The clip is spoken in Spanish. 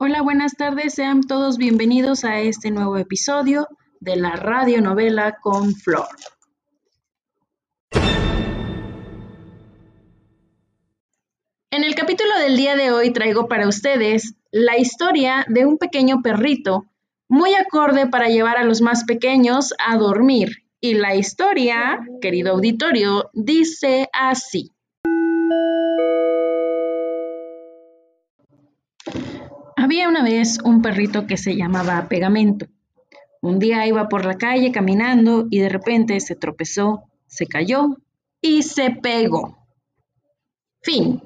Hola, buenas tardes, sean todos bienvenidos a este nuevo episodio de la radionovela con Flor. En el capítulo del día de hoy traigo para ustedes la historia de un pequeño perrito muy acorde para llevar a los más pequeños a dormir. Y la historia, querido auditorio, dice así. Había una vez un perrito que se llamaba Pegamento. Un día iba por la calle caminando y de repente se tropezó, se cayó y se pegó. Fin.